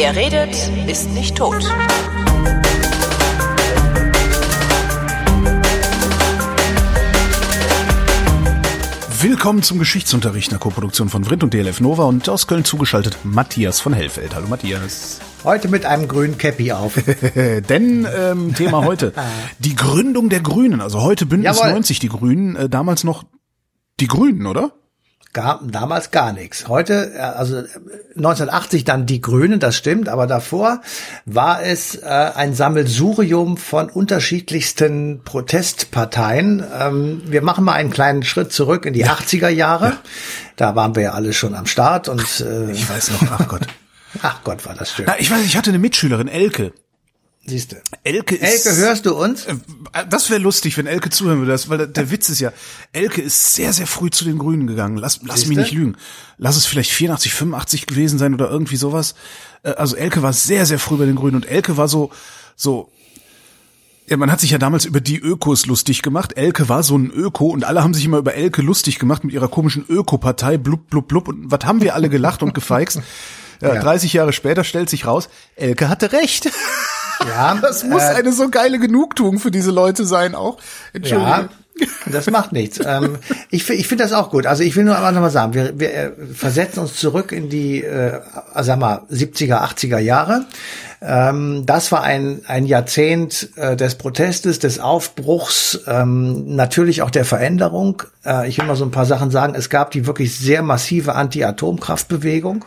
Wer redet, ist nicht tot. Willkommen zum Geschichtsunterricht einer Koproduktion von Vrindt und DLF Nova und aus Köln zugeschaltet Matthias von Hellfeld. Hallo Matthias. Heute mit einem grünen Cappy auf. Denn ähm, Thema heute, die Gründung der Grünen. Also heute Bündnis Jawohl. 90, die Grünen, äh, damals noch die Grünen, oder? Gar, damals gar nichts. Heute, äh, also äh, 1980 dann die Grünen, das stimmt, aber davor war es äh, ein Sammelsurium von unterschiedlichsten Protestparteien. Ähm, wir machen mal einen kleinen Schritt zurück in die 80er Jahre. Da waren wir ja alle schon am Start und äh, Ich weiß noch, ach Gott. ach Gott, war das schön. Na, ich weiß, ich hatte eine Mitschülerin, Elke. Siehst du. Elke ist. Elke, hörst du uns? Äh, Das wäre lustig, wenn Elke zuhören würde, das, weil der, der Witz ist ja, Elke ist sehr, sehr früh zu den Grünen gegangen. Lass, lass mich nicht lügen. Lass es vielleicht 84, 85 gewesen sein oder irgendwie sowas. Äh, Also Elke war sehr, sehr früh bei den Grünen und Elke war so, so, ja, man hat sich ja damals über die Ökos lustig gemacht. Elke war so ein Öko und alle haben sich immer über Elke lustig gemacht mit ihrer komischen Öko-Partei, blub, blub, blub. Und was haben wir alle gelacht und gefeixt? Ja, Ja. 30 Jahre später stellt sich raus, Elke hatte recht. Ja, Das muss äh, eine so geile Genugtuung für diese Leute sein auch. Entschuldigung. Ja, das macht nichts. ähm, ich ich finde das auch gut. Also ich will nur einmal nochmal sagen, wir, wir äh, versetzen uns zurück in die, äh, sag mal, 70er, 80er Jahre. Ähm, das war ein, ein Jahrzehnt äh, des Protestes, des Aufbruchs, ähm, natürlich auch der Veränderung. Äh, ich will mal so ein paar Sachen sagen. Es gab die wirklich sehr massive Anti-Atomkraftbewegung.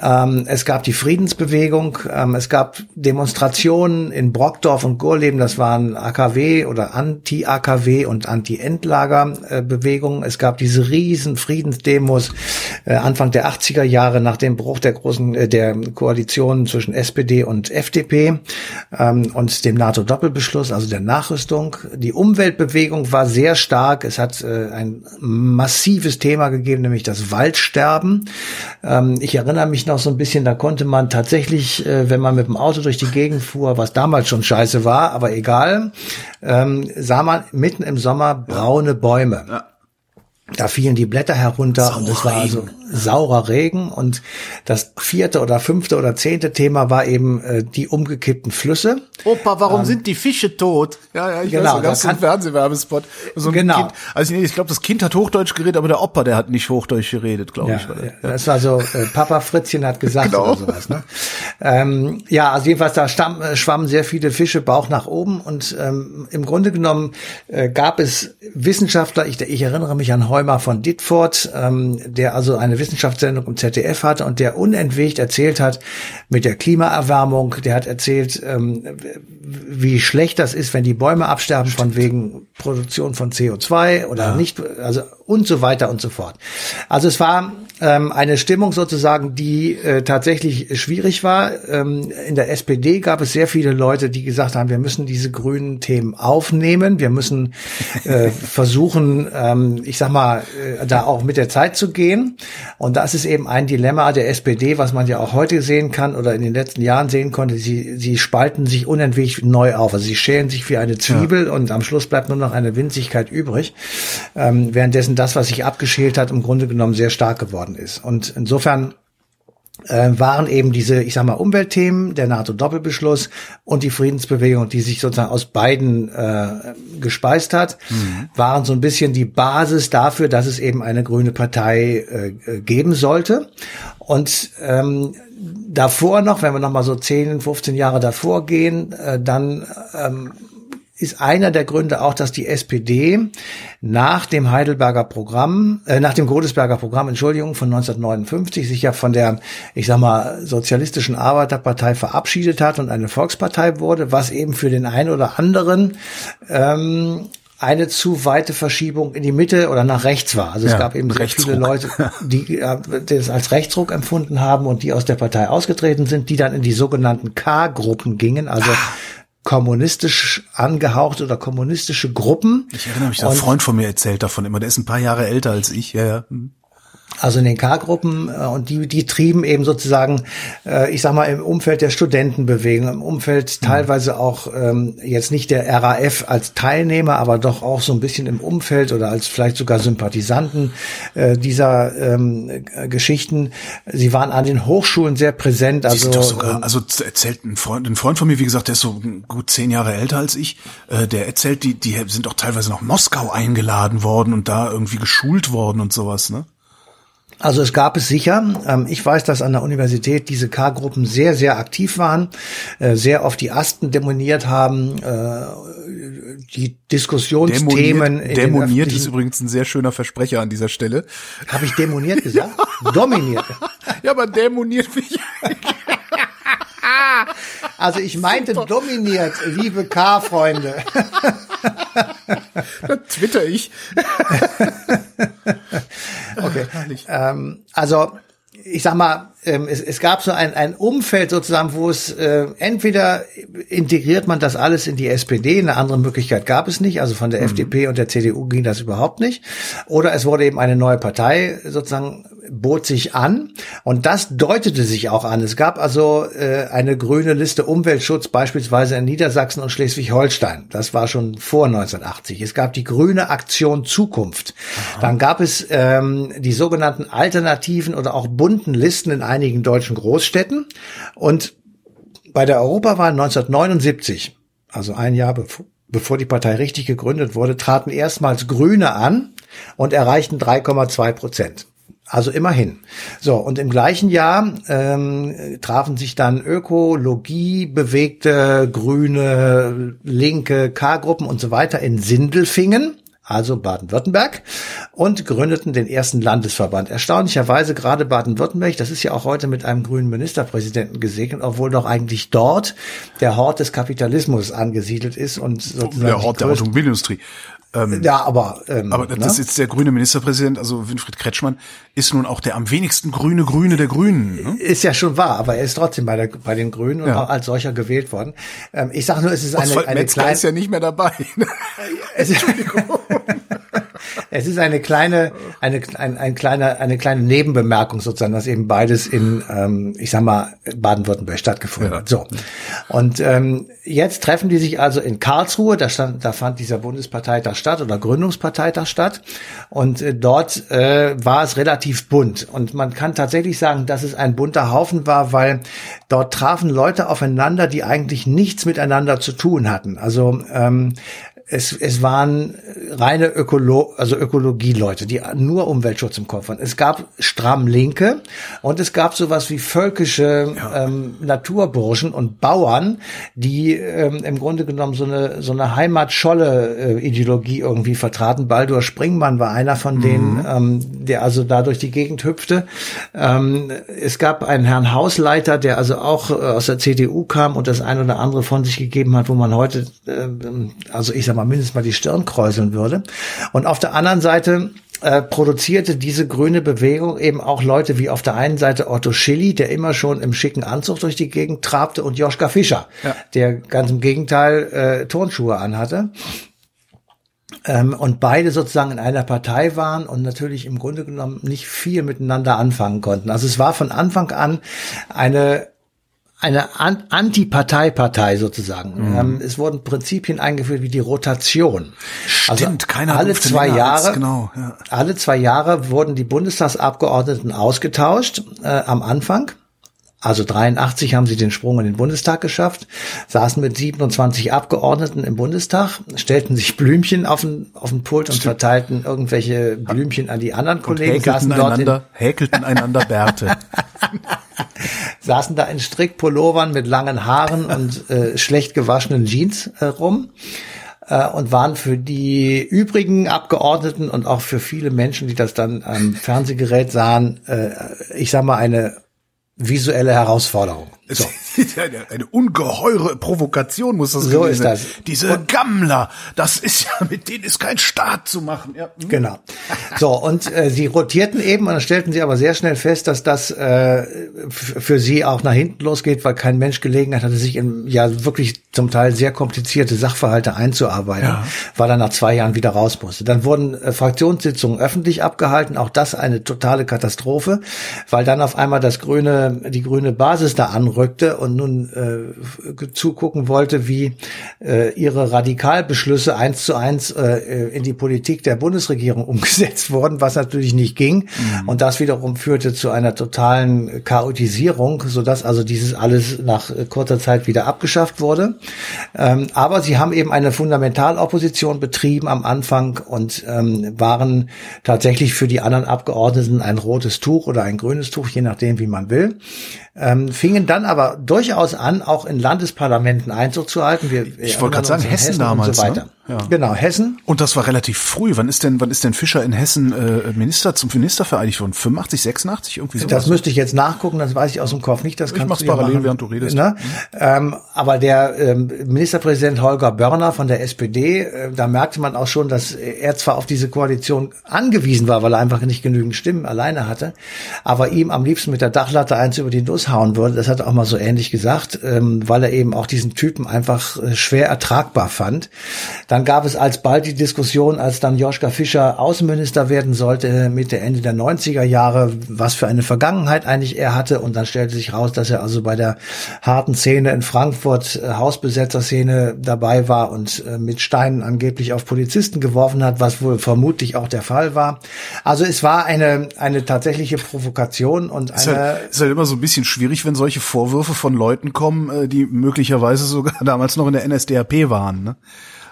Ähm, es gab die Friedensbewegung, ähm, es gab Demonstrationen in Brockdorf und Gorleben, das waren AKW oder Anti-AKW und Anti-Endlager-Bewegungen. Es gab diese riesen Friedensdemos äh, Anfang der 80er Jahre nach dem Bruch der großen, äh, der Koalition zwischen SPD und FDP ähm, und dem NATO-Doppelbeschluss, also der Nachrüstung. Die Umweltbewegung war sehr stark. Es hat äh, ein massives Thema gegeben, nämlich das Waldsterben. Ähm, ich erinnere mich noch so ein bisschen, da konnte man tatsächlich, äh, wenn man mit dem Auto durch die Gegend fuhr, was damals schon scheiße war, aber egal, ähm, sah man mitten im Sommer braune Bäume. Da fielen die Blätter herunter und es war also saurer Regen. Und das vierte oder fünfte oder zehnte Thema war eben äh, die umgekippten Flüsse. Opa, warum sind die Fische tot? Ja, ja, ich Genau, weiß das ist ein Fernsehwerbespot. So ein Genau. Kind, also nee, ich glaube, das Kind hat Hochdeutsch geredet, aber der Opa, der hat nicht Hochdeutsch geredet, glaube Ja, ich. Das. ja. das war so, äh, Papa Fritzchen hat gesagt Genau. oder sowas. Ne? Ähm, ja, also jedenfalls da stamm, äh, schwammen sehr viele Fische Bauch nach oben und ähm, im Grunde genommen äh, gab es Wissenschaftler, ich, ich erinnere mich an Heumer von Ditford, ähm, der also eine Wissenschaftssendung im ZDF hatte und der unentwegt erzählt hat mit der Klimaerwärmung, der hat erzählt, ähm, wie schlecht das ist, wenn die Bäume absterben von wegen Produktion von CO2 oder nicht, also und so weiter und so fort. Also es war ähm, eine Stimmung sozusagen, die äh, tatsächlich schwierig war. Ähm, in der SPD gab es sehr viele Leute, die gesagt haben, wir müssen diese grünen Themen aufnehmen, wir müssen äh, versuchen, ähm, ich sag mal, äh, da auch mit der Zeit zu gehen. Und das ist eben ein Dilemma der SPD, was man ja auch heute sehen kann oder in den letzten Jahren sehen konnte. Sie, sie spalten sich unentwegt neu auf. Also sie schälen sich wie eine Zwiebel und am Schluss bleibt nur noch eine Winzigkeit übrig. Ähm, währenddessen das, was sich abgeschält hat, im Grunde genommen sehr stark geworden ist. Und insofern waren eben diese, ich sag mal, Umweltthemen, der NATO-Doppelbeschluss und die Friedensbewegung, die sich sozusagen aus beiden äh, gespeist hat, waren so ein bisschen die Basis dafür, dass es eben eine grüne Partei äh, äh, geben sollte. Und ähm, davor noch, wenn wir noch mal so 10, 15 Jahre davor gehen, äh, dann ähm, ist einer der Gründe auch, dass die SPD nach dem Heidelberger Programm, äh, nach dem Godesberger Programm, Entschuldigung, von 1959 sich ja von der, ich sag mal, sozialistischen Arbeiterpartei verabschiedet hat und eine Volkspartei wurde, was eben für den einen oder anderen ähm, eine zu weite Verschiebung in die Mitte oder nach rechts war. Also Ja, es gab eben sehr viele Leute, die äh, das als Rechtsruck empfunden haben und die aus der Partei ausgetreten sind, die dann in die sogenannten K-Gruppen gingen, also kommunistisch angehaucht oder kommunistische Gruppen. Ich erinnere mich, ein Und- Freund von mir erzählt davon immer, der ist ein paar Jahre älter als ich, ja, ja. Also in den K-Gruppen äh, und die die trieben eben sozusagen, äh, ich sag mal im Umfeld der Studentenbewegung, im Umfeld Mhm. teilweise auch ähm, jetzt nicht der RAF als Teilnehmer, aber doch auch so ein bisschen im Umfeld oder als vielleicht sogar Sympathisanten äh, dieser ähm, äh, Geschichten. Sie waren an den Hochschulen sehr präsent. Also doch sogar, ähm, also erzählt ein Freund, ein Freund von mir, wie gesagt, der ist so gut zehn Jahre älter als ich, äh, der erzählt, die, die sind doch teilweise nach Moskau eingeladen worden und da irgendwie geschult worden und sowas, ne? Also es gab es sicher. Ähm, Ich weiß, dass an der Universität diese K-Gruppen sehr, sehr aktiv waren, äh, sehr auf die Asten demoniert haben, äh, die Diskussionsthemen. Demoniert, demoniert ist übrigens ein sehr schöner Versprecher an dieser Stelle. Habe ich demoniert gesagt? Dominiert. Ja, aber demoniert mich. Also ich meinte dominiert, liebe K-Freunde. Da twitter ich. Okay. Ähm, also ich sag mal, ähm, es, es gab so ein, ein Umfeld sozusagen, wo es äh, entweder integriert man das alles in die SPD, eine andere Möglichkeit gab es nicht, also von der FDP und der CDU ging das überhaupt nicht, oder es wurde eben eine neue Partei sozusagen bot sich an und das deutete sich auch an. Es gab also äh, eine grüne Liste Umweltschutz beispielsweise in Niedersachsen und Schleswig-Holstein. Das war schon vor 1980. Es gab die grüne Aktion Zukunft. Dann gab es ähm, die sogenannten alternativen oder auch bunten Listen in einigen deutschen Großstädten und bei der Europawahl 1979, also ein Jahr bevor, bevor die Partei richtig gegründet wurde, traten erstmals Grüne an und erreichten 3,2 Prozent. Also immerhin. So, und im gleichen Jahr ähm, trafen sich dann Ökologie, bewegte, grüne, linke K-Gruppen und so weiter in Sindelfingen, also Baden-Württemberg, und gründeten den ersten Landesverband. Erstaunlicherweise gerade Baden-Württemberg, das ist ja auch heute mit einem grünen Ministerpräsidenten gesegnet, obwohl doch eigentlich dort der Hort des Kapitalismus angesiedelt ist und sozusagen Der Hort der Automobilindustrie. Ähm, ja, aber, ähm, aber ne? das ist jetzt der grüne Ministerpräsident, also Winfried Kretschmann, ist nun auch der am wenigsten grüne Grüne der Grünen. Ne? Ist ja schon wahr, aber er ist trotzdem bei, der, bei den Grünen und Ja. auch als solcher gewählt worden. Ähm, ich sage nur, es ist eine, Oswald eine Metzger kleine, ist ja nicht mehr dabei. ist, es ist eine kleine, eine, ein, ein kleine, eine kleine Nebenbemerkung sozusagen, dass eben beides in, ähm, ich sag mal, Baden-Württemberg stattgefunden Ja. hat. So. Und ähm, jetzt treffen die sich also in Karlsruhe, da stand, da fand dieser Bundesparteitag statt oder Gründungsparteitag statt. Und äh, dort äh, war es relativ bunt. Und man kann tatsächlich sagen, dass es ein bunter Haufen war, weil dort trafen Leute aufeinander, die eigentlich nichts miteinander zu tun hatten. Also ähm, es, es waren reine Ökolo also Ökologie-Leute, die nur Umweltschutz im Kopf hatten. Es gab stramm Linke und es gab sowas wie völkische ähm, Naturburschen und Bauern, die ähm, im Grunde genommen so eine so eine Heimatscholle-Ideologie irgendwie vertraten. Baldur Springmann war einer von denen, ähm, der also da durch die Gegend hüpfte. Ähm, es gab einen Herrn Hausleiter, der also auch äh, aus der CDU kam und das ein oder andere von sich gegeben hat, wo man heute, ähm, also ich sag mal, mindestens mal die Stirn kräuseln würde. Und auf der anderen Seite äh, produzierte diese grüne Bewegung eben auch Leute wie auf der einen Seite Otto Schilly, der immer schon im schicken Anzug durch die Gegend trabte, und Joschka Fischer, Ja. der ganz im Gegenteil äh, Turnschuhe anhatte. Ähm, und beide sozusagen in einer Partei waren und natürlich im Grunde genommen nicht viel miteinander anfangen konnten. Also es war von Anfang an eine eine An Antiparteipartei sozusagen. Ähm, es wurden Prinzipien eingeführt wie die Rotation. Stimmt, keiner alle zwei Jahre, genau, ja. alle zwei Jahre wurden die Bundestagsabgeordneten ausgetauscht äh, am Anfang. Also 83 haben sie den Sprung in den Bundestag geschafft, saßen mit 27 Abgeordneten im Bundestag, stellten sich Blümchen auf den, auf den Pult und verteilten irgendwelche Blümchen an die anderen Kollegen, saßen häkelten einander, häkelten einander Bärte. saßen da in Strickpullovern mit langen Haaren und äh, schlecht gewaschenen Jeans äh, rum äh, und waren für die übrigen Abgeordneten und auch für viele Menschen, die das dann am Fernsehgerät sahen, äh, ich sag mal eine visuelle Herausforderung. So. eine, eine ungeheure Provokation muss das So gewesen ist sein. das. Diese Gammler, das ist ja, mit denen ist kein Staat zu machen. Ja. hm. Genau. So, und äh, sie rotierten eben und dann stellten sie aber sehr schnell fest, dass das äh, für sie auch nach hinten losgeht, weil kein Mensch Gelegenheit hatte, sich in ja wirklich zum Teil sehr komplizierte Sachverhalte einzuarbeiten, Ja. weil er nach zwei Jahren wieder raus musste. Dann wurden äh, Fraktionssitzungen öffentlich abgehalten, auch das eine totale Katastrophe, weil dann auf einmal das grüne, die grüne Basis da anrückte und nun äh, zugucken wollte, wie äh, ihre Radikalbeschlüsse eins zu eins äh, in die Politik der Bundesregierung umgesetzt wurden, was natürlich nicht ging. Und das wiederum führte zu einer totalen Chaotisierung, sodass also dieses alles nach äh, kurzer Zeit wieder abgeschafft wurde. Ähm, aber sie haben eben eine Fundamentalopposition betrieben am Anfang und ähm, waren tatsächlich für die anderen Abgeordneten ein rotes Tuch oder ein grünes Tuch, je nachdem, wie man will. Ähm, fingen dann aber durchaus an, auch in Landesparlamenten Einzug zu halten. Wir Ich wollte gerade sagen, Hessen und damals, So ne? Ja. Genau, Hessen. Und das war relativ früh. Wann ist denn, wann ist denn Fischer in Hessen äh, Minister zum Minister vereidigt worden? 85, 86, irgendwie sowas? Das müsste ich jetzt nachgucken, das weiß ich aus dem Kopf nicht. Das kannst mach's du parallel, machen. während du redest. Ne? Ähm, aber der ähm, Ministerpräsident Holger Börner von der SPD, äh, da merkte man auch schon, dass er zwar auf diese Koalition angewiesen war, weil er einfach nicht genügend Stimmen alleine hatte, aber ihm am liebsten mit der Dachlatte eins über die Nuss hauen würde. Das hat er auch mal so ähnlich gesagt, ähm, weil er eben auch diesen Typen einfach äh, schwer ertragbar fand. Dann gab es alsbald die Diskussion, als dann Joschka Fischer Außenminister werden sollte, Mitte, Ende der 90er Jahre, was für eine Vergangenheit eigentlich er hatte. Und dann stellte sich raus, dass er also bei der harten Szene in Frankfurt, äh, Hausbesetzerszene dabei war und äh, mit Steinen angeblich auf Polizisten geworfen hat, was wohl vermutlich auch der Fall war. Also es war eine, eine tatsächliche Provokation und ist eine, halt, ist halt immer so ein bisschen schwierig, wenn solche Vorwürfe von Leuten kommen, äh, die möglicherweise sogar damals noch in der NSDAP waren, ne?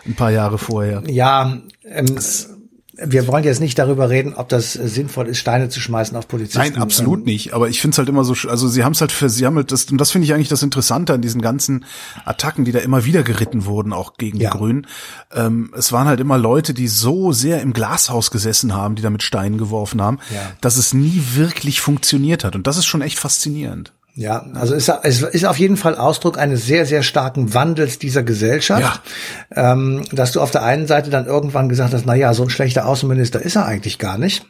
Ein paar Jahre vorher. Ja, ähm, wir wollen jetzt nicht darüber reden, ob das äh, sinnvoll ist, Steine zu schmeißen auf Polizisten. Nein, absolut Ähm, nicht. Aber ich finde es halt immer so, also sie haben es halt für, sie haben halt das, und das finde ich eigentlich das Interessante an diesen ganzen Attacken, die da immer wieder geritten wurden, auch gegen Ja. die Grünen. Ähm, es waren halt immer Leute, die so sehr im Glashaus gesessen haben, die da mit Steinen geworfen haben, Ja. dass es nie wirklich funktioniert hat. Und das ist schon echt faszinierend. Ja, also es es ist auf jeden Fall Ausdruck eines sehr, sehr starken Wandels dieser Gesellschaft, ähm, dass du auf der einen Seite dann irgendwann gesagt hast, na ja, so ein schlechter Außenminister ist er eigentlich gar nicht.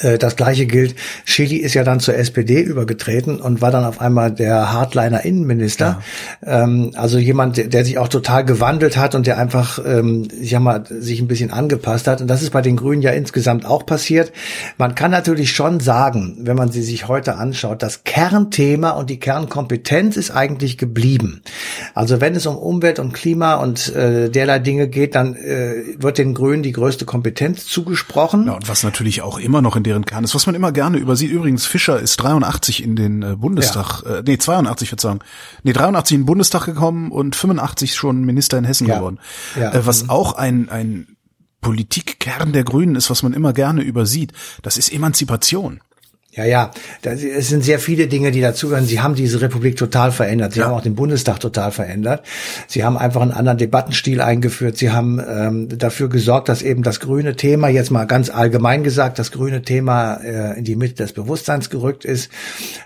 Äh, Das gleiche gilt, Chili ist ja dann zur SPD übergetreten und war dann auf einmal der Hardliner Innenminister. Ähm, also jemand, der- der sich auch total gewandelt hat und der einfach, ähm, ich sag mal, sich ein bisschen angepasst hat. Und das ist bei den Grünen ja insgesamt auch passiert. Man kann natürlich schon sagen, wenn man sie sich heute anschaut, das Kernthema und die Kernkompetenz ist eigentlich geblieben. Also wenn es um Umwelt und Klima und äh, derlei Dinge geht, dann äh, wird den Grünen die größte Kompetenz zugesprochen. Ja, und was natürlich auch immer noch in deren Kern ist, was man immer gerne übersieht. Übrigens, Fischer ist 83 in den äh, Bundestag, äh, nee, 82, Verzeihung. Nee, 83 in den Bundestag gekommen und 85 schon Minister in Hessen Ja. geworden. Ja. Äh, was auch ein, ein Politikkern der Grünen ist, was man immer gerne übersieht. Das ist Emanzipation. Ja, ja, das, es sind sehr viele Dinge, die dazugehören. Sie haben diese Republik total verändert. Sie Ja. haben auch den Bundestag total verändert. Sie haben einfach einen anderen Debattenstil eingeführt. Sie haben ähm, dafür gesorgt, dass eben das grüne Thema, jetzt mal ganz allgemein gesagt, das grüne Thema äh, in die Mitte des Bewusstseins gerückt ist.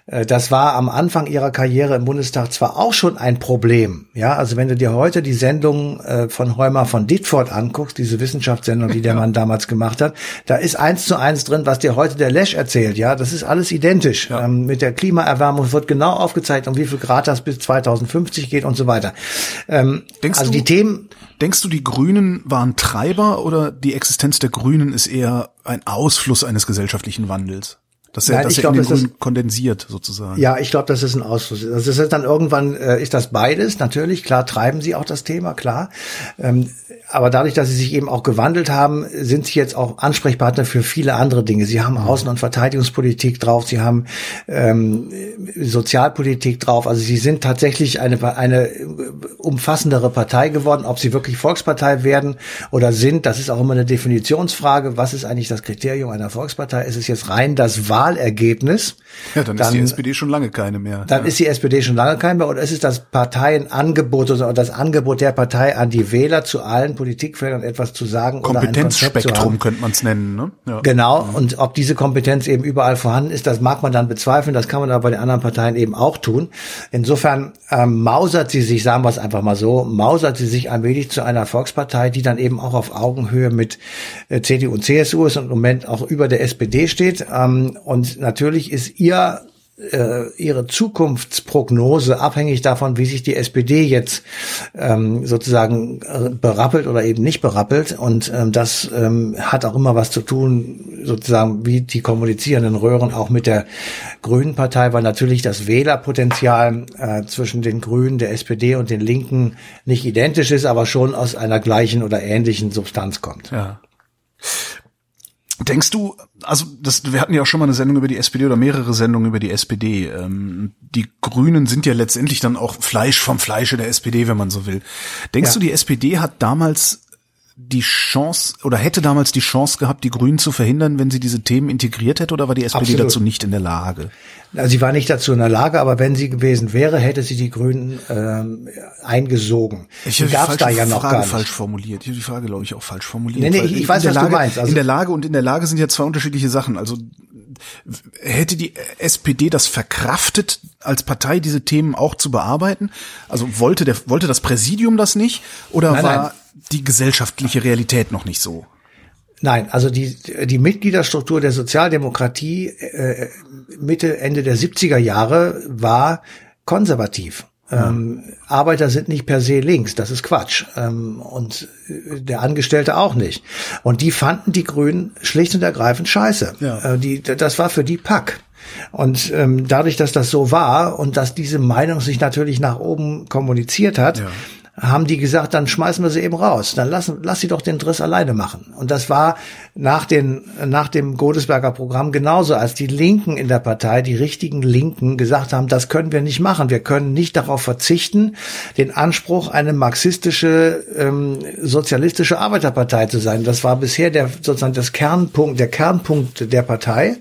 Äh, das war am Anfang ihrer Karriere im Bundestag zwar auch schon ein Problem. Ja, also wenn du dir heute die Sendung äh, von Heumer von Ditford anguckst, diese Wissenschaftssendung, die der Mann damals gemacht hat, da ist eins zu eins drin, was dir heute der Lesch erzählt. Ja, das ist alles identisch. Ähm, mit der Klimaerwärmung wird genau aufgezeigt, um wie viel Grad das bis 2050 geht und so weiter. Ähm, Denkst also du- die Themen, Denkst du, die Grünen waren Treiber oder die Existenz der Grünen ist eher ein Ausfluss eines gesellschaftlichen Wandels? Dass er, Nein, dass ich er glaub, in den das ist- Grünen kondensiert sozusagen. Ja, ich glaube, das ist ein Ausfluss. Also das ist dann irgendwann äh, ist das beides natürlich. Klar treiben sie auch das Thema, klar. Ähm, aber dadurch, dass sie sich eben auch gewandelt haben, sind sie jetzt auch Ansprechpartner für viele andere Dinge. Sie haben Außen- und Verteidigungspolitik drauf, sie haben ähm, Sozialpolitik drauf. Also sie sind tatsächlich eine eine umfassendere Partei geworden. Ob sie wirklich Volkspartei werden oder sind, das ist auch immer eine Definitionsfrage. Was ist eigentlich das Kriterium einer Volkspartei? Ist es jetzt rein das Wahlergebnis. Ja, dann, dann ist die SPD schon lange keine mehr. Dann ja. ist die SPD schon lange keine mehr und es ist das Parteienangebot oder das Angebot der Partei an die Wähler zu allen Politikfeldern etwas zu sagen. Kompetenzspektrum könnte man es nennen. Ne? Ja. Genau. Und ob diese Kompetenz eben überall vorhanden ist, das mag man dann bezweifeln. Das kann man aber bei den anderen Parteien eben auch tun. Insofern ähm, mausert sie sich, sagen wir es einfach mal so, mausert sie sich allmählich zu einer Volkspartei, die dann eben auch auf Augenhöhe mit äh, CDU und CSU ist und im Moment auch über der SPD steht. Ähm, und natürlich ist ihr äh, ihre Zukunftsprognose abhängig davon, wie sich die SPD jetzt ähm, sozusagen äh, berappelt oder eben nicht berappelt. Und ähm, das ähm, hat auch immer was zu tun, sozusagen wie die kommunizierenden Röhren auch mit der Grünen Partei, weil natürlich das Wählerpotenzial äh, zwischen den Grünen, der SPD und den Linken nicht identisch ist, aber schon aus einer gleichen oder ähnlichen Substanz kommt. Ja. Denkst du, also das, wir hatten ja auch schon mal eine Sendung über die SPD oder mehrere Sendungen über die SPD. Ähm, die Grünen sind ja letztendlich dann auch Fleisch vom Fleische der SPD, wenn man so will. Denkst ja. du, die SPD hat damals die Chance oder hätte damals die Chance gehabt, die Grünen zu verhindern, wenn sie diese Themen integriert hätte, oder war die SPD Absolut. dazu nicht in der Lage? Also sie war nicht dazu in der Lage, aber wenn sie gewesen wäre, hätte sie die Grünen ähm, eingesogen. Ich habe die falsch, da ja noch Frage gar nicht. falsch formuliert. Ich habe die Frage, glaube ich, auch falsch formuliert. Nee, nee, ich, ich weiß, was Lage, du meinst. Also in der Lage und in der Lage sind ja zwei unterschiedliche Sachen. Also hätte die SPD das verkraftet, als Partei diese Themen auch zu bearbeiten? Also wollte der wollte das Präsidium das nicht oder nein, war nein. Die gesellschaftliche Realität noch nicht so? Nein, also die, die Mitgliederstruktur der Sozialdemokratie äh, Mitte, Ende der 70er Jahre war konservativ. Ähm, Arbeiter sind nicht per se links, das ist Quatsch. Ähm, und äh, der Angestellte auch nicht. Und die fanden die Grünen schlicht und ergreifend scheiße. Ja. Äh, die, das war für die Pack. Und ähm, dadurch, dass das so war und dass diese Meinung sich natürlich nach oben kommuniziert hat, ja haben die gesagt, dann schmeißen wir sie eben raus. Dann lassen, lass sie doch den Driss alleine machen. Und das war nach, den, nach dem Godesberger Programm genauso, als die Linken in der Partei, die richtigen Linken, gesagt haben, das können wir nicht machen. Wir können nicht darauf verzichten, den Anspruch, eine marxistische, ähm, sozialistische Arbeiterpartei zu sein. Das war bisher der, sozusagen das Kernpunkt, der Kernpunkt der Partei.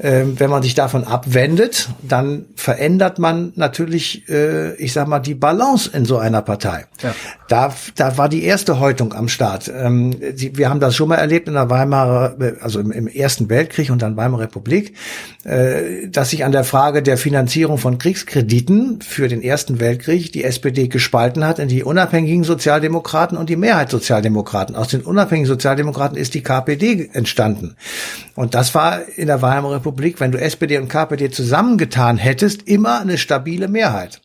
Ähm, wenn man sich davon abwendet, dann verändert man natürlich, äh, ich sag mal, die Balance in so einer Partei. Partei. Ja. Da, da war die erste Häutung am Start. Ähm, sie, wir haben das schon mal erlebt in der Weimarer, also im, im Ersten Weltkrieg und dann Weimarer Republik, äh, dass sich an der Frage der Finanzierung von Kriegskrediten für den Ersten Weltkrieg die SPD gespalten hat in die unabhängigen Sozialdemokraten und die Mehrheitssozialdemokraten. Aus den unabhängigen Sozialdemokraten ist die KPD entstanden. Und das war in der Weimarer Republik, wenn du SPD und KPD zusammengetan hättest, immer eine stabile Mehrheit.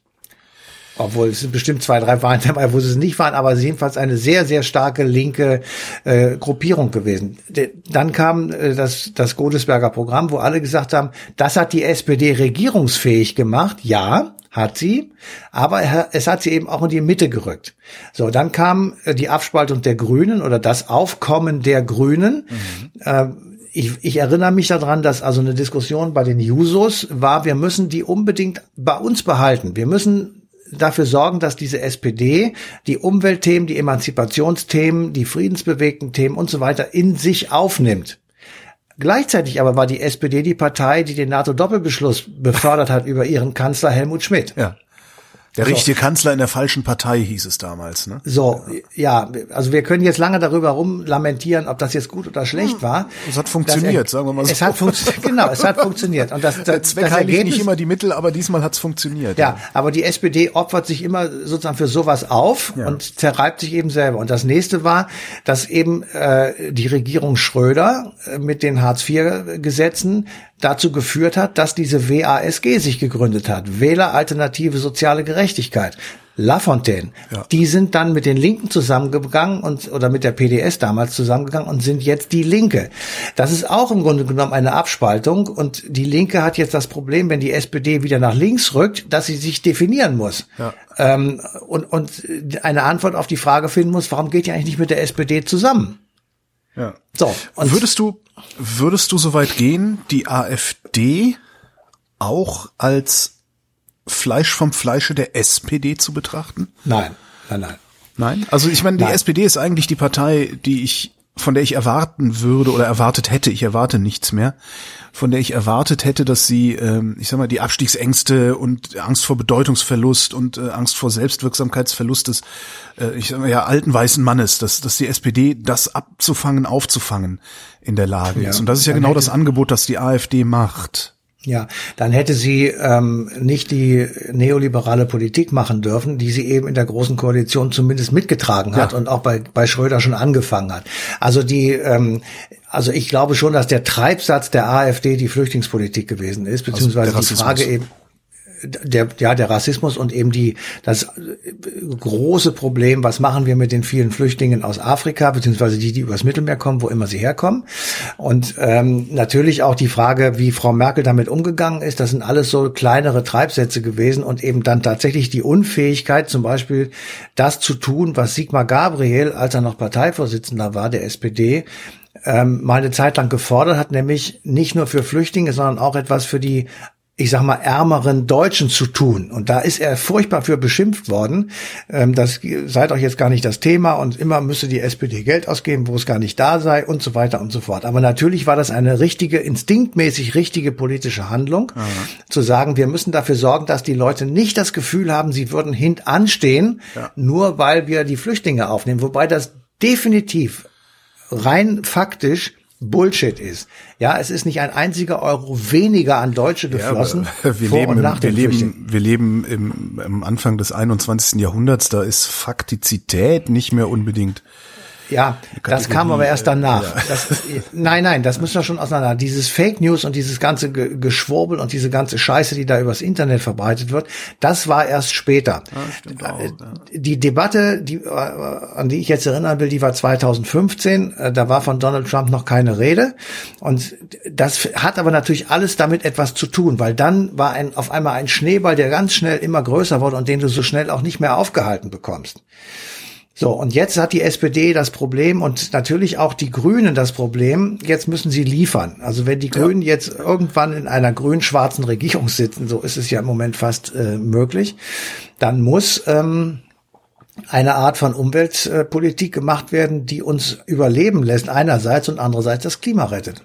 Obwohl es bestimmt zwei, drei Wahlen dabei, wo sie es nicht waren, aber es ist jedenfalls eine sehr, sehr starke linke äh, Gruppierung gewesen. De, dann kam äh, das, das Godesberger Programm, wo alle gesagt haben, das hat die SPD regierungsfähig gemacht. Ja, hat sie, aber es hat sie eben auch in die Mitte gerückt. So, dann kam äh, die Abspaltung der Grünen oder das Aufkommen der Grünen. Mhm. Äh, ich, ich erinnere mich daran, dass also eine Diskussion bei den Jusos war, wir müssen die unbedingt bei uns behalten. Wir müssen dafür sorgen, dass diese SPD die Umweltthemen, die Emanzipationsthemen, die friedensbewegten Themen und so weiter in sich aufnimmt. Gleichzeitig aber war die SPD die Partei, die den NATO-Doppelbeschluss befördert hat über ihren Kanzler Helmut Schmidt. Ja. Der richtige Kanzler in der falschen Partei hieß es damals, ne? So, ja, also wir können jetzt lange darüber rum lamentieren, ob das jetzt gut oder schlecht war. Es hat funktioniert, er, sagen wir mal so. Es hat funktioniert, genau, es hat funktioniert. Und das, der Zweck das Ergebnis, nicht immer die Mittel, aber diesmal hat es funktioniert. Ja, ja, aber die SPD opfert sich immer sozusagen für sowas auf ja. und zerreibt sich eben selber. Und das nächste war, dass eben äh, die Regierung Schröder äh, mit den Hartz-IV-Gesetzen dazu geführt hat, dass diese WASG sich gegründet hat. Wähler Alternative Soziale Gerechtigkeit. Lafontaine. Ja. Die sind dann mit den Linken zusammengegangen und oder mit der PDS damals zusammengegangen und sind jetzt die Linke. Das ist auch im Grunde genommen eine Abspaltung und die Linke hat jetzt das Problem, wenn die SPD wieder nach links rückt, dass sie sich definieren muss ja. ähm, und und eine Antwort auf die Frage finden muss, warum geht ihr eigentlich nicht mit der SPD zusammen? Ja. So. Würdest du, würdest du soweit gehen, die AfD auch als Fleisch vom Fleische der SPD zu betrachten? Nein, nein, nein. Nein? Also ich meine, die nein. SPD ist eigentlich die Partei, die ich von der ich erwarten würde oder erwartet hätte, ich erwarte nichts mehr, von der ich erwartet hätte, dass sie, ähm, ich sag mal, die Abstiegsängste und Angst vor Bedeutungsverlust und äh, Angst vor Selbstwirksamkeitsverlust des, äh, ich sag mal, ja, alten weißen Mannes, dass, dass die SPD das abzufangen, aufzufangen in der Lage ja, ist. Und das ist ja genau das Angebot, das die AfD macht. Ja, dann hätte sie ähm, nicht die neoliberale Politik machen dürfen, die sie eben in der großen Koalition zumindest mitgetragen hat ja. und auch bei, bei Schröder schon angefangen hat. Also die, ähm, also ich glaube schon, dass der Treibsatz der AfD die Flüchtlingspolitik gewesen ist, also beziehungsweise also die Frage eben der, ja, der Rassismus und eben die, das große Problem, was machen wir mit den vielen Flüchtlingen aus Afrika, beziehungsweise die, die übers Mittelmeer kommen, wo immer sie herkommen. Und ähm, natürlich auch die Frage, wie Frau Merkel damit umgegangen ist, das sind alles so kleinere Treibsätze gewesen und eben dann tatsächlich die Unfähigkeit, zum Beispiel das zu tun, was Sigmar Gabriel, als er noch Parteivorsitzender war, der SPD, ähm, mal eine Zeit lang gefordert hat, nämlich nicht nur für Flüchtlinge, sondern auch etwas für die ich sag mal, ärmeren Deutschen zu tun. Und da ist er furchtbar für beschimpft worden. Ähm, das sei doch jetzt gar nicht das Thema und immer müsse die SPD Geld ausgeben, wo es gar nicht da sei und so weiter und so fort. Aber natürlich war das eine richtige, instinktmäßig richtige politische Handlung, Aha. zu sagen, wir müssen dafür sorgen, dass die Leute nicht das Gefühl haben, sie würden hintanstehen, ja. nur weil wir die Flüchtlinge aufnehmen. Wobei das definitiv rein faktisch Bullshit ist. Ja, es ist nicht ein einziger Euro weniger an Deutsche geflossen. Ja, wir, leben, im, wir, leben, wir leben im, im Anfang des 21. Jahrhunderts, da ist Faktizität nicht mehr unbedingt ja, das kam aber erst danach. Ja. Das, nein, nein, das müssen wir schon auseinander. Dieses Fake News und dieses ganze Geschwurbel und diese ganze Scheiße, die da übers Internet verbreitet wird, das war erst später. Ja, auch, ja. Die Debatte, die, äh, an die ich jetzt erinnern will, die war 2015. Äh, da war von Donald Trump noch keine Rede. Und das hat aber natürlich alles damit etwas zu tun, weil dann war ein, auf einmal ein Schneeball, der ganz schnell immer größer wurde und den du so schnell auch nicht mehr aufgehalten bekommst. So, und jetzt hat die SPD das Problem und natürlich auch die Grünen das Problem, jetzt müssen sie liefern. Also wenn die Grünen ja. jetzt irgendwann in einer grün-schwarzen Regierung sitzen, so ist es ja im Moment fast äh, möglich, dann muss ähm, eine Art von Umweltpolitik gemacht werden, die uns überleben lässt einerseits und andererseits das Klima rettet.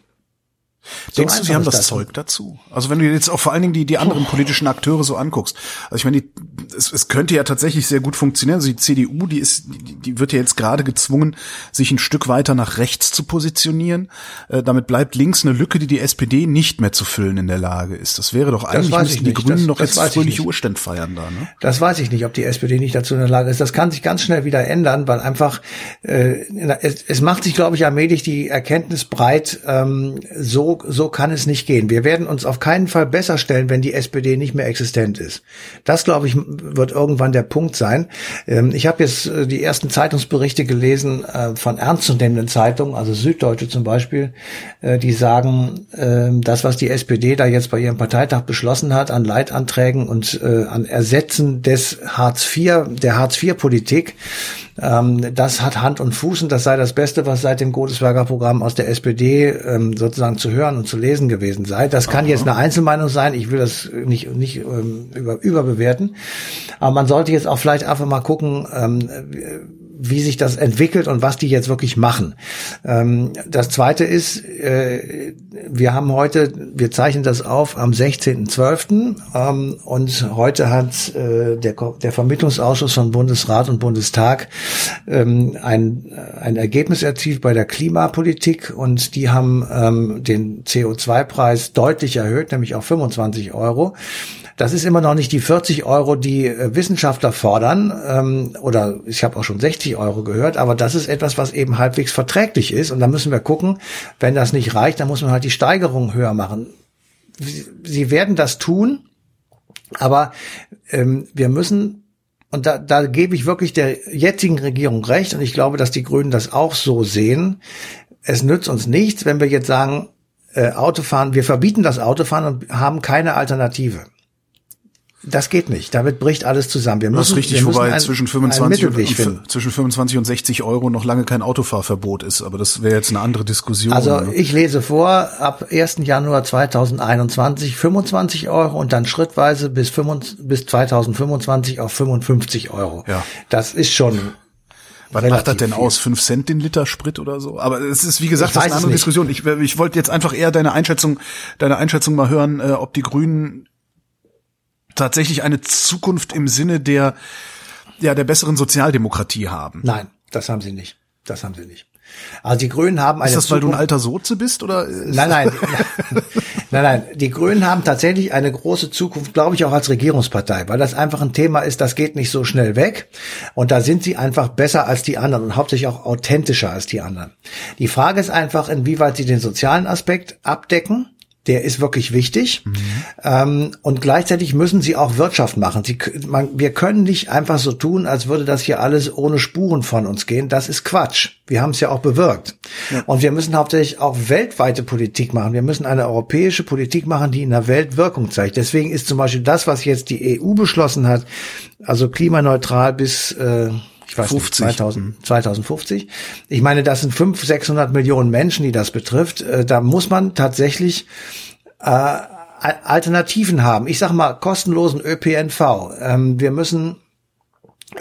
So Denkst du, sie haben das, das Zeug dazu? Also wenn du jetzt auch vor allen Dingen die, die anderen politischen Akteure so anguckst. Also ich meine, die, es, es könnte ja tatsächlich sehr gut funktionieren. Also die CDU, die ist, die, die wird ja jetzt gerade gezwungen, sich ein Stück weiter nach rechts zu positionieren. Äh, damit bleibt links eine Lücke, die die SPD nicht mehr zu füllen in der Lage ist. Das wäre doch eigentlich, müssten die Grünen das, doch das jetzt fröhliche Urständ feiern da, ne? Das weiß ich nicht, ob die SPD nicht dazu in der Lage ist. Das kann sich ganz schnell wieder ändern, weil einfach, äh, es, es macht sich, glaube ich, allmählich die Erkenntnis breit, ähm, so so, kann es nicht gehen. Wir werden uns auf keinen Fall besser stellen, wenn die SPD nicht mehr existent ist. Das, glaube ich, wird irgendwann der Punkt sein. Ähm, ich habe jetzt äh, die ersten Zeitungsberichte gelesen äh, von ernstzunehmenden Zeitungen, also Süddeutsche zum Beispiel, äh, die sagen, ähm, das, was die SPD da jetzt bei ihrem Parteitag beschlossen hat an Leitanträgen und an Ersetzen des Hartz IV, der Hartz IV-Politik, ähm, das hat Hand und Fuß und das sei das Beste, was seit dem Godesberger Programm aus der SPD ähm, sozusagen zu hören und zu lesen gewesen sei. Das kann Aha. jetzt eine Einzelmeinung sein. Ich will das nicht, nicht ähm, über, überbewerten. Aber man sollte jetzt auch vielleicht einfach mal gucken, ähm, wie sich das entwickelt und was die jetzt wirklich machen. Ähm, das zweite ist, äh, wir haben heute, wir zeichnen das auf am 16.12. Ähm, und heute hat äh, der, der Vermittlungsausschuss von Bundesrat und Bundestag ähm, ein, ein Ergebnis erzielt bei der Klimapolitik und die haben ähm, den CO2-Preis deutlich erhöht, nämlich auf 25 Euro. Das ist immer noch nicht die 40 Euro, die äh, Wissenschaftler fordern, ähm, oder ich habe auch schon 60 Euro gehört, aber das ist etwas, was eben halbwegs verträglich ist. Und da müssen wir gucken, wenn das nicht reicht, dann muss man halt die Steigerung höher machen. Sie werden das tun, aber ähm, wir müssen und da, da gebe ich wirklich der jetzigen Regierung recht und ich glaube, dass die Grünen das auch so sehen. Es nützt uns nichts, wenn wir jetzt sagen, äh, Autofahren, wir verbieten das Autofahren und haben keine Alternative. Das geht nicht. Damit bricht alles zusammen. Wir müssen, das ist richtig, wobei ein, zwischen 25 und, zwischen 25 und 60 Euro noch lange kein Autofahrverbot ist. Aber das wäre jetzt eine andere Diskussion. Also ne? ich lese vor, ab 1. Januar 2021 25 Euro und dann schrittweise bis, 25, bis 2025 auf 55 Euro. Ja. Das ist schon Was Relativ macht das denn viel. aus? Fünf Cent den Liter Sprit oder so? Aber es ist, wie gesagt, Ich das ist eine andere. Diskussion. Ich, ich wollte jetzt einfach eher deine Einschätzung, deine Einschätzung mal hören, äh, ob die Grünen tatsächlich eine Zukunft im Sinne der, ja, der besseren Sozialdemokratie haben. Nein, das haben sie nicht. Das haben sie nicht. Also die Grünen haben eine Ist das, weil du ein Zukunft- alter Soze bist oder? Nein, nein, nein, nein. Die Grünen haben tatsächlich eine große Zukunft, glaube ich, auch als Regierungspartei, weil das einfach ein Thema ist, das geht nicht so schnell weg. Und da sind sie einfach besser als die anderen und hauptsächlich auch authentischer als die anderen. Die Frage ist einfach, inwieweit sie den sozialen Aspekt abdecken. Der ist wirklich wichtig. Ähm, und gleichzeitig müssen sie auch Wirtschaft machen. Sie, man, wir können nicht einfach so tun, als würde das hier alles ohne Spuren von uns gehen. Das ist Quatsch. Wir haben es ja auch bewirkt. Und wir müssen hauptsächlich auch weltweite Politik machen. Wir müssen eine europäische Politik machen, die in der Welt Wirkung zeigt. Deswegen ist zum Beispiel das, was jetzt die EU beschlossen hat, also klimaneutral bis äh, ich weiß 50. nicht, 2000, 2050. Ich meine, das sind 500, 600 Millionen Menschen, die das betrifft. Äh, Da muss man tatsächlich äh, Alternativen haben. Ich sag mal, kostenlosen ÖPNV. Ähm, wir müssen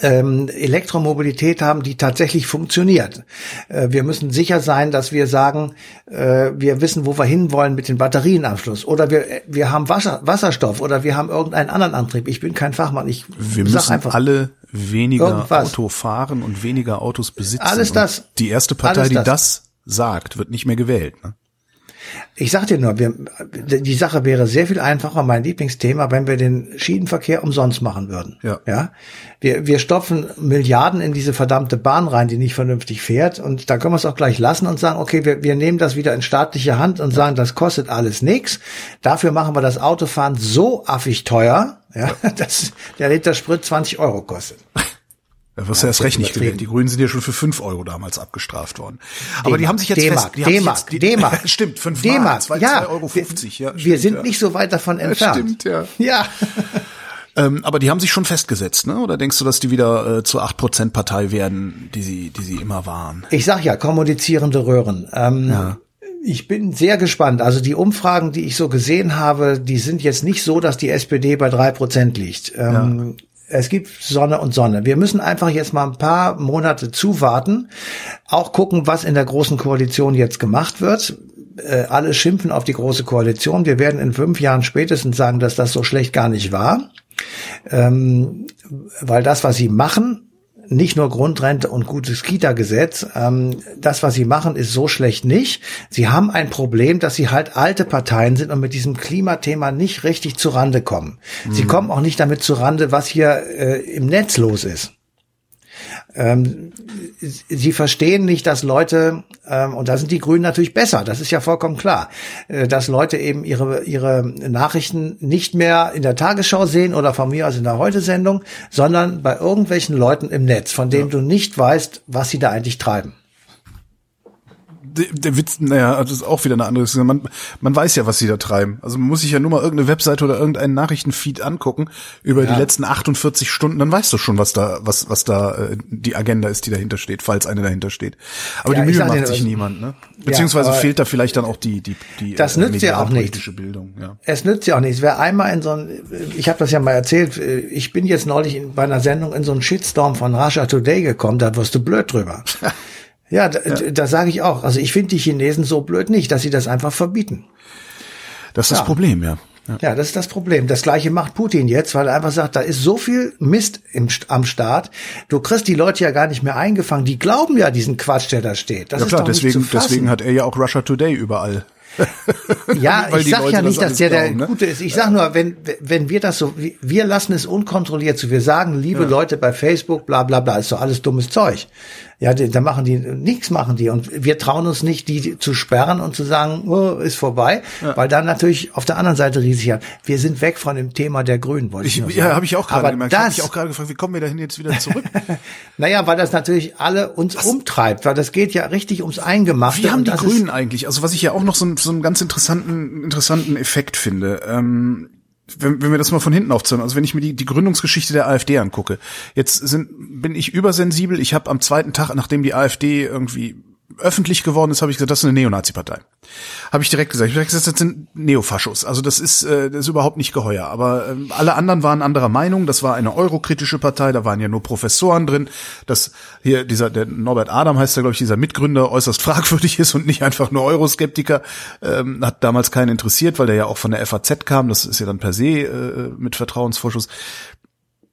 ähm, Elektromobilität haben, die tatsächlich funktioniert. Äh, wir müssen sicher sein, dass wir sagen, äh, wir wissen, wo wir hinwollen mit dem Batterienanschluss. Oder wir, wir haben Wasser, Wasserstoff oder wir haben irgendeinen anderen Antrieb. Ich bin kein Fachmann. Ich Wir müssen einfach, alle weniger Irgendwas. Auto fahren und weniger Autos besitzen. Alles Und das. Die erste Partei, Alles die das. das sagt, wird nicht mehr gewählt. Ne? Ich sag dir nur, wir, die Sache wäre sehr viel einfacher, mein Lieblingsthema, wenn wir den Schienenverkehr umsonst machen würden. Ja. ja? Wir, wir stopfen Milliarden in diese verdammte Bahn rein, die nicht vernünftig fährt. Und da können wir es auch gleich lassen und sagen, okay, wir, wir nehmen das wieder in staatliche Hand und sagen, das kostet alles nichts. Dafür machen wir das Autofahren so affig teuer, ja, dass der Liter Sprit 20 Euro kostet. Da wirst du erst recht nicht gewählt. Die Grünen sind ja schon für 5 Euro damals abgestraft worden. Aber die haben sich jetzt D-Mark, fest, D-Mark, D-Mark. Stimmt, 5 D-Mark, Mark, 2, ja. Euro 50. Ja, wir stimmt, sind ja. nicht so weit davon entfernt. stimmt, ja. Ja. Ähm, aber die haben sich schon festgesetzt, ne? Oder denkst du, dass die wieder äh, zur 8% Partei werden, die sie, die sie immer waren? Ich sag ja, kommunizierende Röhren. Ähm, Ich bin sehr gespannt. Also die Umfragen, die ich so gesehen habe, die sind jetzt nicht so, dass die SPD bei drei Prozent liegt. Ähm, Es gibt Sonne und Sonne. Wir müssen einfach jetzt mal ein paar Monate zuwarten, auch gucken, was in der großen Koalition jetzt gemacht wird. Äh, alle schimpfen auf die große Koalition. Wir werden in fünf Jahren spätestens sagen, dass das so schlecht gar nicht war. Ähm, weil das, was sie machen, nicht nur Grundrente und gutes Kita-Gesetz. Ähm, das, was sie machen, ist so schlecht nicht. Sie haben ein Problem, dass sie halt alte Parteien sind und mit diesem Klimathema nicht richtig zurande kommen. Sie kommen auch nicht damit zurande, was hier äh, im Netz los ist. Ähm, sie verstehen nicht, dass Leute, ähm, und da sind die Grünen natürlich besser, das ist ja vollkommen klar, äh, dass Leute eben ihre, ihre Nachrichten nicht mehr in der Tagesschau sehen oder von mir aus in der Heute-Sendung, sondern bei irgendwelchen Leuten im Netz, von denen du nicht weißt, was sie da eigentlich treiben. Der, Witz, naja, das ist auch wieder eine andere Diskussion. Man, man weiß ja, was sie da treiben. Also man muss sich ja nur mal irgendeine Webseite oder irgendeinen Nachrichtenfeed angucken über die letzten 48 Stunden, dann weißt du schon, was da, was, was da äh, die Agenda ist, die dahinter steht, falls eine dahinter steht. Aber Ja, die Mühe macht sich niemand, ne? Beziehungsweise aber- fehlt da vielleicht dann auch die, die, die Das nützt ja auch medialpolitische Bildung, ja. Es nützt ja auch nichts. Wer einmal in so ein, ich habe das ja mal erzählt, ich bin jetzt neulich in, bei einer Sendung in so einen Shitstorm von Russia Today gekommen, da wirst du blöd drüber. ja, da, da sage ich auch. Also ich finde die Chinesen so blöd nicht, dass sie das einfach verbieten. Das ist das Ja. Problem, ja. ja. Ja, das ist das Problem. Das gleiche macht Putin jetzt, weil er einfach sagt, da ist so viel Mist im, am Start. Du kriegst die Leute ja gar nicht mehr eingefangen. Die glauben ja diesen Quatsch, der da steht. Das Ja ist klar, deswegen, deswegen hat er ja auch Russia Today überall. Ja, ich sag Leute ja das nicht, dass alles der der glauben, ne? Gute ist. Ich sag nur, wenn, wenn wir das so, wir lassen es unkontrolliert zu. Wir sagen, liebe Leute bei Facebook, bla, bla, bla, ist doch alles dummes Zeug. Ja, da machen die, nichts machen die. Und wir trauen uns nicht, die zu sperren und zu sagen, oh, ist vorbei. Weil dann natürlich auf der anderen Seite riesig haben. Wir sind weg von dem Thema der Grünen, wollte ich, Ich, ja, habe ich auch gerade gemerkt. Ich habe Das, mich auch gerade gefragt, wie kommen wir dahin jetzt wieder zurück? naja, weil das natürlich alle uns umtreibt, weil das geht ja richtig ums Eingemachte. Wie haben die das Grünen eigentlich, also was ich ja auch noch so, einen- so einen ganz interessanten, interessanten Effekt finde, ähm, wenn, wenn wir das mal von hinten aufzählen, also wenn ich mir die, die Gründungsgeschichte der AfD angucke, jetzt sind, bin ich übersensibel, ich habe am zweiten Tag, nachdem die AfD irgendwie öffentlich geworden ist, habe ich gesagt, das ist eine Neonazi-Partei. Habe ich direkt gesagt. Ich habe gesagt, das sind Neofaschos. Also das ist, äh, das ist überhaupt nicht geheuer. Aber ähm, alle anderen waren anderer Meinung. Das war eine eurokritische Partei. Da waren ja nur Professoren drin. Das hier dieser der Norbert Adam heißt ja glaube ich dieser Mitgründer äußerst fragwürdig ist und nicht einfach nur Euroskeptiker. Ähm, hat damals keinen interessiert, weil der ja auch von der FAZ kam. Das ist ja dann per se äh, mit Vertrauensvorschuss.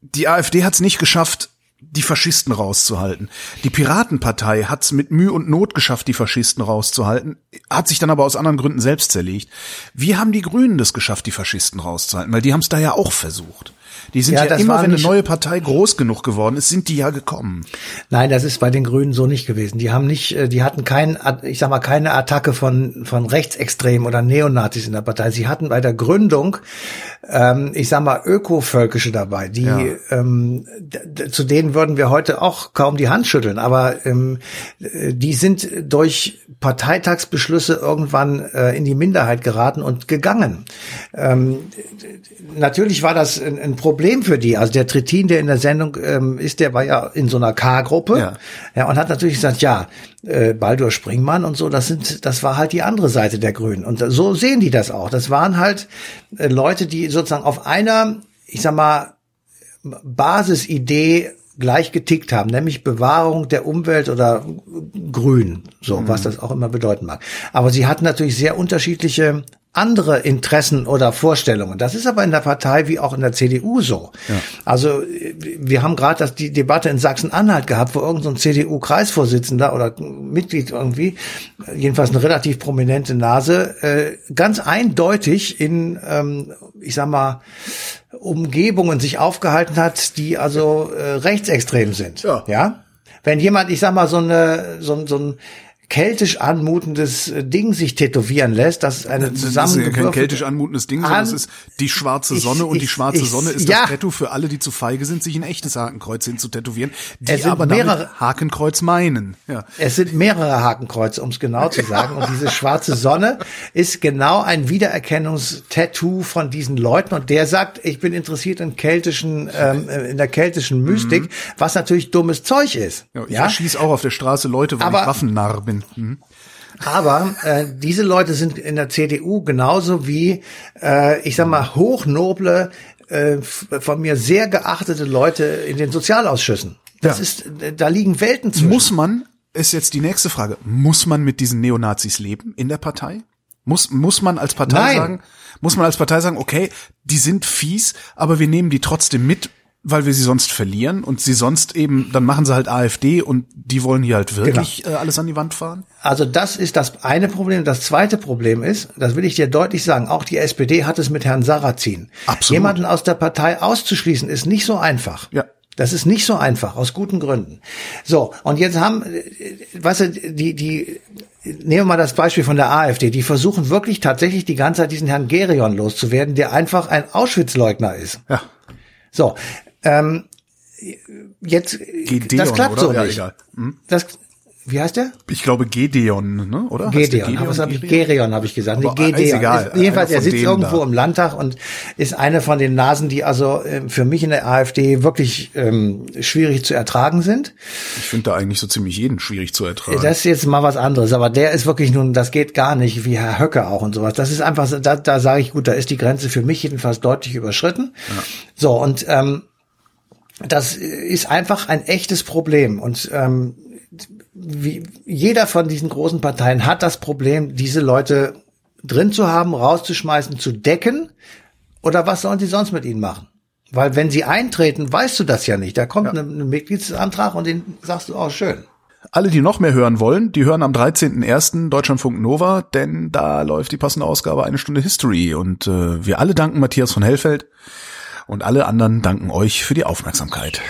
Die AfD hat es nicht geschafft, die Faschisten rauszuhalten. Die Piratenpartei hat es mit Mühe und Not geschafft, die Faschisten rauszuhalten, hat sich dann aber aus anderen Gründen selbst zerlegt. Wie haben die Grünen das geschafft, die Faschisten rauszuhalten? Weil die haben es da ja auch versucht. Die sind ja, ja immer, wenn eine neue Partei groß genug geworden ist, sind die ja gekommen. Nein, das ist bei den Grünen so nicht gewesen. Die haben nicht, äh, die hatten kein, ich sag mal, keine Attacke von, von Rechtsextremen oder Neonazis in der Partei. Sie hatten bei der Gründung, ähm, ich sag mal, Ökovölkische dabei, die, ja. ähm, zu denen würden wir heute auch kaum die Hand schütteln, aber ähm, die sind durch Parteitagsbeschlüsse irgendwann äh, in die Minderheit geraten und gegangen. Ähm, natürlich war das ein, ein Problem für die. Also der Trittin, der in der Sendung ähm, ist, der war ja in so einer K-Gruppe. Ja. ja. Und hat natürlich gesagt, ja, äh, Baldur Springmann und so, das sind, das war halt die andere Seite der Grünen. Und so sehen die das auch. Das waren halt äh, Leute, die sozusagen auf einer, ich sag mal, Basisidee gleich getickt haben, nämlich Bewahrung der Umwelt oder Grün, so mhm. was das auch immer bedeuten mag. Aber sie hatten natürlich sehr unterschiedliche andere Interessen oder Vorstellungen. Das ist aber in der Partei wie auch in der CDU so. Ja. Also wir haben gerade die Debatte in Sachsen-Anhalt gehabt, wo irgendein so CDU-Kreisvorsitzender oder Mitglied irgendwie, jedenfalls eine relativ prominente Nase, äh, ganz eindeutig in, ähm, ich sag mal, Umgebungen sich aufgehalten hat, die also äh, rechtsextrem sind. Ja. ja? Wenn jemand, ich sag mal, so eine, so, so ein keltisch anmutendes äh, Ding sich tätowieren lässt, das ist eine zusammen Das ist ja kein keltisch anmutendes Ding, sondern es ist die schwarze Sonne ich, und die schwarze ich, Sonne ist ja. das Tattoo für alle, die zu feige sind, sich ein echtes Hakenkreuz hinzutätowieren, die aber mehrere, Hakenkreuz meinen. Ja. Es sind mehrere Hakenkreuze, um es genau zu sagen. Und diese schwarze Sonne ist genau ein Wiedererkennungstattoo von diesen Leuten. Und der sagt, ich bin interessiert in keltischen, ähm, in der keltischen Mystik, mhm. was natürlich dummes Zeug ist. Ja, ich ja? erschieß auch auf der Straße Leute, weil aber, ich Waffennarr bin. Mhm. Aber äh, diese Leute sind in der CDU genauso wie, äh, ich sag mal, hochnoble, äh, von mir sehr geachtete Leute in den Sozialausschüssen. Das ja. ist, da liegen Welten zwischen. Muss man, ist jetzt die nächste Frage, muss man mit diesen Neonazis leben in der Partei? Muss, muss man als Partei Nein. sagen, muss man als Partei sagen, okay, die sind fies, aber wir nehmen die trotzdem mit, weil wir sie sonst verlieren und sie sonst eben, dann machen sie halt AfD und die wollen hier halt wirklich genau. äh, alles an die Wand fahren? Also das ist das eine Problem. Das zweite Problem ist, das will ich dir deutlich sagen, auch die SPD hat es mit Herrn Sarrazin. Absolut. Jemanden aus der Partei auszuschließen, ist nicht so einfach. Ja. Das ist nicht so einfach, aus guten Gründen. So, und jetzt haben, weißt du, die, die, nehmen wir mal das Beispiel von der AfD, die versuchen wirklich tatsächlich die ganze Zeit diesen Herrn Gerion loszuwerden, der einfach ein Auschwitz-Leugner ist. Ja. So, ähm, jetzt, Gedeon, das klappt oder? so nicht. Ja, hm? Das, wie heißt der? Ich glaube Gedeon, ne? oder? Gedeon, Gedeon was habe ich? Gerion habe ich gesagt. Nee, Gedeon. Egal. Ist, jedenfalls, er sitzt irgendwo da. im Landtag und ist eine von den Nasen, die also äh, für mich in der AfD wirklich ähm, schwierig zu ertragen sind. Ich finde da eigentlich so ziemlich jeden schwierig zu ertragen. Das ist jetzt mal was anderes, aber der ist wirklich nun, das geht gar nicht, wie Herr Höcke auch und sowas. Das ist einfach, da, da sage ich, gut, da ist die Grenze für mich jedenfalls deutlich überschritten. Ja. So, und ähm, das ist einfach ein echtes Problem. Und ähm, wie, jeder von diesen großen Parteien hat das Problem, diese Leute drin zu haben, rauszuschmeißen, zu decken. Oder was sollen sie sonst mit ihnen machen? Weil wenn sie eintreten, weißt du das ja nicht. Da kommt ja. ein, ein Mitgliedsantrag und den sagst du auch oh, schön. Alle, die noch mehr hören wollen, die hören am 13.01. Deutschlandfunk Nova, denn da läuft die passende Ausgabe eine Stunde History. Und äh, wir alle danken Matthias von Hellfeld und alle anderen danken euch für die Aufmerksamkeit.